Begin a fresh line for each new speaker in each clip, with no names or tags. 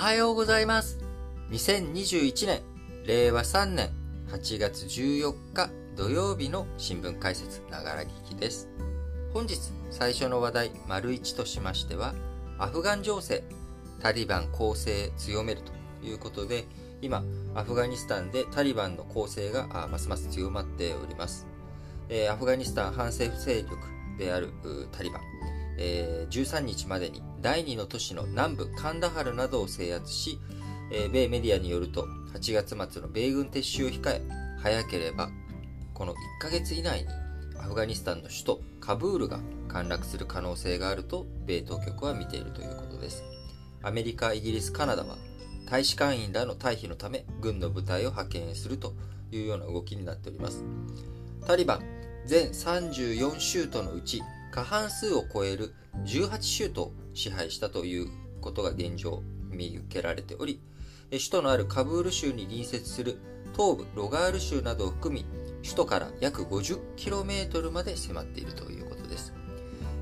はようございます。2021年、令和3年8月14日土曜日の新聞解説、ながら聞きです。本日最初の話題、丸1としましては、アフガン情勢、タリバン攻勢強めるということで、今、アフガニスタンでタリバンの攻勢がますます強まっております。えー、アフガニスタン反政府勢力であるタリバン、えー、13日までに第2の都市の南部カンダハルなどを制圧し、えー、米メディアによると8月末の米軍撤収を控え、早ければこの1ヶ月以内にアフガニスタンの首都カブールが陥落する可能性があると米当局は見ているということです。アメリカ、イギリス、カナダは大使館員らの退避のため軍の部隊を派遣するというような動きになっております。タリバン全34州都のうち過半数を超える18州都を支配したということが現状見受けられており、首都のあるカブール州に隣接する東部ロガール州などを含み、首都から約 50km まで迫っているということです。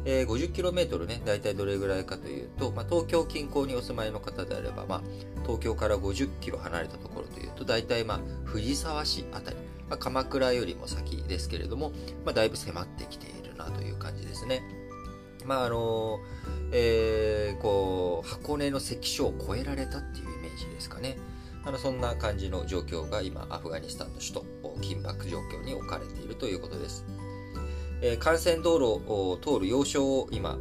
えー、50km ね、大体どれぐらいかというと、まあ、東京近郊にお住まいの方であれば、まあ、東京から 50km 離れたところというと、大体、まあ、藤沢市あたり、まあ、鎌倉よりも先ですけれども、まあ、だいぶ迫ってきているという感じですね。まああのえー、こう箱根の関所を越えられたっていうイメージですかね。あのそんな感じの状況が今アフガニスタンの首都緊迫状況に置かれているということです。えー、幹線道路を通る要衝を今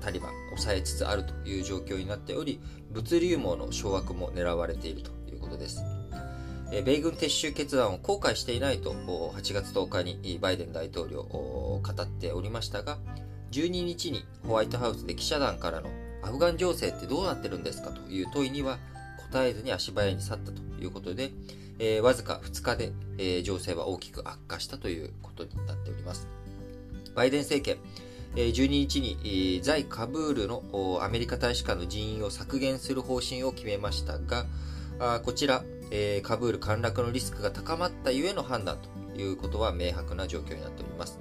タリバン抑えつつあるという状況になっており物流網の掌握も狙われているということです。米軍撤収決断を後悔していないと8月10日にバイデン大統領語っておりましたが12日にホワイトハウスで記者団からのアフガン情勢ってどうなってるんですかという問いには答えずに足早に去ったということで、えー、わずか2日で、えー、情勢は大きく悪化したということになっております。バイデン政権、えー、12日に、えー、在カブールのアメリカ大使館の人員を削減する方針を決めましたが、あこちら、えー、カブール陥落のリスクが高まったゆえの判断ということは明白な状況になっております。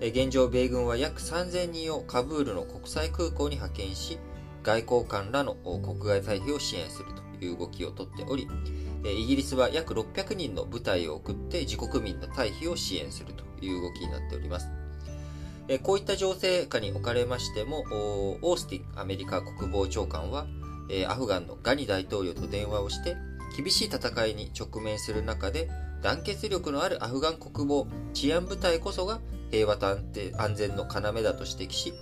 えー、現状、米軍は約3000人をカブールの国際空港に派遣し、外交官らの国外退避を支援するという動きをとっており、イギリスは約600人の部隊を送って自国民の退避を支援するという動きになっております。こういった情勢下におかれましても、オースティンアメリカ国防長官は、アフガンのガニ大統領と電話をして、厳しい戦いに直面する中で、団結力のあるアフガン国防、治安部隊こそが平和と安全の要だと指摘し、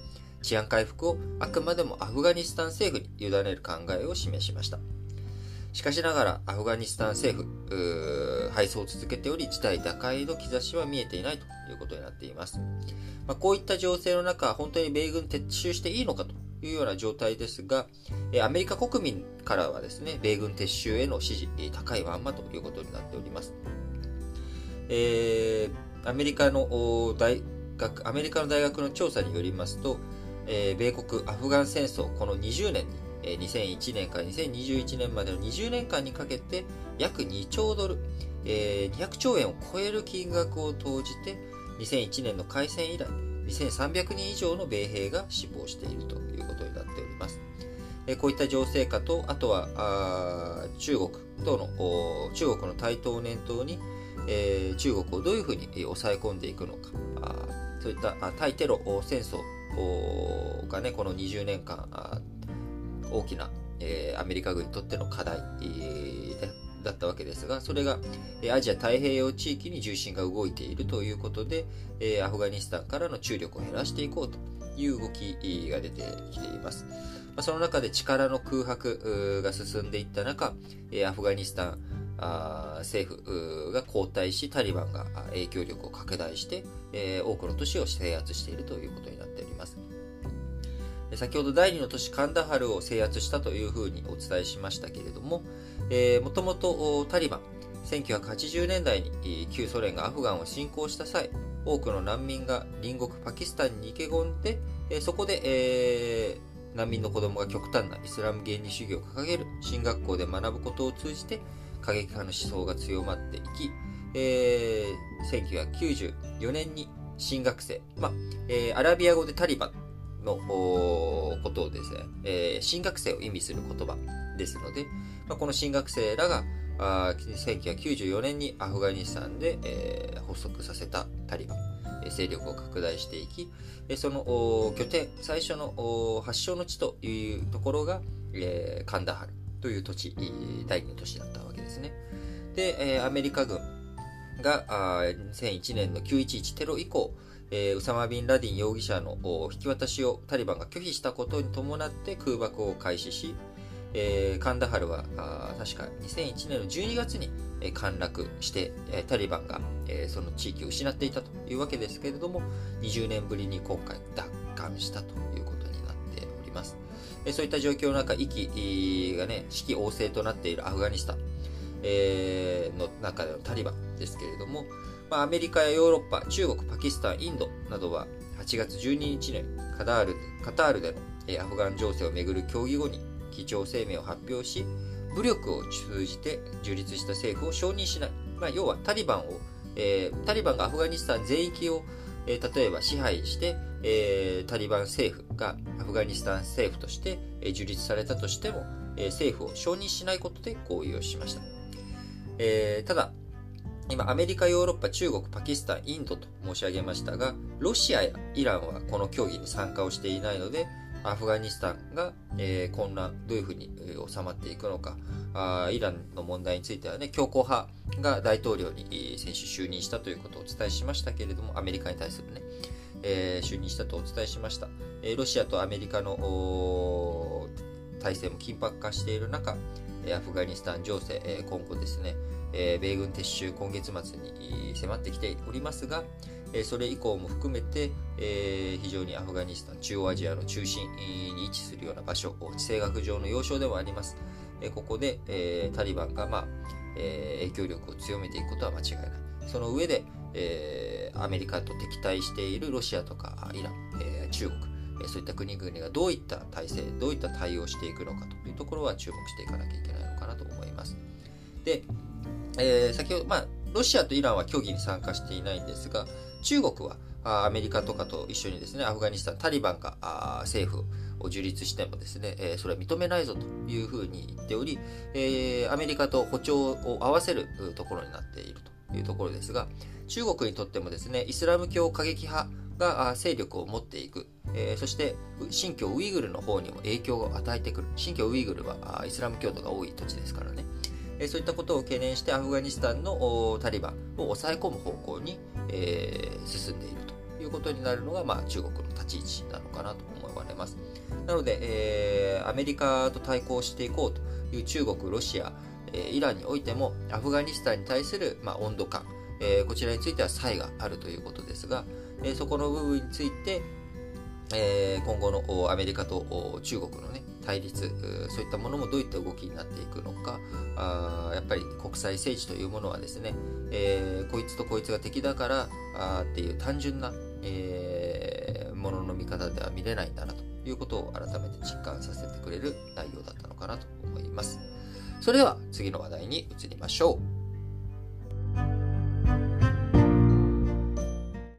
治安回復をあくまでもアフガニスタン政府に委ねる考えを示しました。しかしながら、アフガニスタン政府、敗走を続けており、事態打開の兆しは見えていないということになっています。まあ、こういった情勢の中、本当に米軍撤収していいのかというような状態ですが、アメリカ国民からはですね、米軍撤収への支持、高いまんまということになっております。えー、アメリカの大学、アメリカの大学の調査によりますと、えー、米国アフガン戦争、この20年に、えー、2001年から2021年までの20年間にかけて、約2兆ドル、えー、200兆円を超える金額を投じて、2001年の開戦以来、2300人以上の米兵が死亡しているとこういった情勢下と、あとは中国との、中国の台頭を念頭に、えー、中国をどういうふうに抑え込んでいくのか、あそういった対テロ戦争がね、この20年間、大きな、えー、アメリカ軍にとっての課題、えーだったわけですが、それがアジア太平洋地域に重心が動いているということで、アフガニスタンからの注力を減らしていこうという動きが出てきています。まその中で力の空白が進んでいった中、アフガニスタン政府が交代し、タリバンが影響力を拡大して、多くの都市を制圧しているということになっております。先ほど第2の都市カンダハルを制圧したというふうにお伝えしましたけれども、えー、もともとタリバン、1980年代に旧ソ連がアフガンを侵攻した際、多くの難民が隣国パキスタンに逃げ込んで、そこで、えー、難民の子供が極端なイスラム原理主義を掲げる進学校で学ぶことを通じて過激派の思想が強まっていき、えー、1994年に新学生、まあえー、アラビア語でタリバンのことをですね、えー、新学生を意味する言葉ですので、まあ、この新学生らがあ1994年にアフガニスタンで、えー、発足させたタリバン、勢力を拡大していき、その拠点、最初の発祥の地というところが、え、カンダハルという土地、第二の都市だったわけですね。で、え、アメリカ軍があ2001年の911テロ以降、え、ウサマ・ビン・ラディン容疑者の引き渡しをタリバンが拒否したことに伴って空爆を開始し、えー、カンダハルはあ確か2001年の12月に、えー、陥落して、えー、タリバンが、えー、その地域を失っていたというわけですけれども20年ぶりに今回奪還したということになっております、えー、そういった状況の中、息がね、四季旺盛となっているアフガニスタン、えー、の中でのタリバンですけれども、まあ、アメリカやヨーロッパ、中国、パキスタン、インドなどは8月12日にカタールカタールでの、アフガン情勢をめぐる協議後に基調声明を発表し、武力を通じて樹立した政府を承認しない。まあ、要はタリバンを、えー、タリバンがアフガニスタン全域を、えー、例えば支配して、えー、タリバン政府がアフガニスタン政府として、えー、樹立されたとしても、えー、政府を承認しないことで合意をしました。えー、ただ、今、アメリカ、ヨーロッパ、中国、パキスタン、インドと申し上げましたが、ロシアやイランはこの協議に参加をしていないので、アフガニスタンが、えー、混乱、どういうふうに、収まっていくのかあ、イランの問題についてはね、強硬派が大統領に、先週就任したということをお伝えしましたけれども、アメリカに対するね、えー、就任したとお伝えしました。え、ロシアとアメリカの体制も緊迫化している中、アフガニスタン情勢、今後ですね、米軍撤収今月末に迫ってきておりますが、えそれ以降も含めて、え非常にアフガニスタン、中央アジアの中心に位置するような場所、地政学上の要衝でもあります。えここで、えタリバンが、まあえ影響力を強めていくことは間違いない。その上で、えアメリカと敵対しているロシアとかイラン、え中国、そういった国々がどういった体制、どういった対応をしていくのかというところは注目していかなきゃいけないのかなと思います。で、えー、先ほど、まあ、ロシアとイランは協議に参加していないんですが、中国はアメリカとかと一緒にですね、アフガニスタン、タリバンが政府を樹立してもですね、えそれは認めないぞというふうに言っており、えアメリカと歩調を合わせるところになっているというところですが、中国にとってもですね、イスラム教過激派が勢力を持っていく、えそして新疆ウイグルの方にも影響を与えてくる。新疆ウイグルはイスラム教徒が多い土地ですからね。えそういったことを懸念してアフガニスタンのタリバンを抑え込む方向に、え、進んでいるということになるのが、まあ、中国の立ち位置なのかなと思われます。なので、えー、アメリカと対抗していこうという中国、ロシア、え、イランにおいてもアフガニスタンに対する、ま、温度感、え、こちらについては差異があるということですが、え、そこの部分について、え、今後のアメリカと中国のね、対立、そういったものもどういった動きになっていくのか、あやっぱり国際政治というものはですね、えー、こいつとこいつが敵だからあっていう単純な、えー、ものの見方では見れないんだなということを改めて実感させてくれる内容だったのかなと思います。それでは次の話題に移りましょう。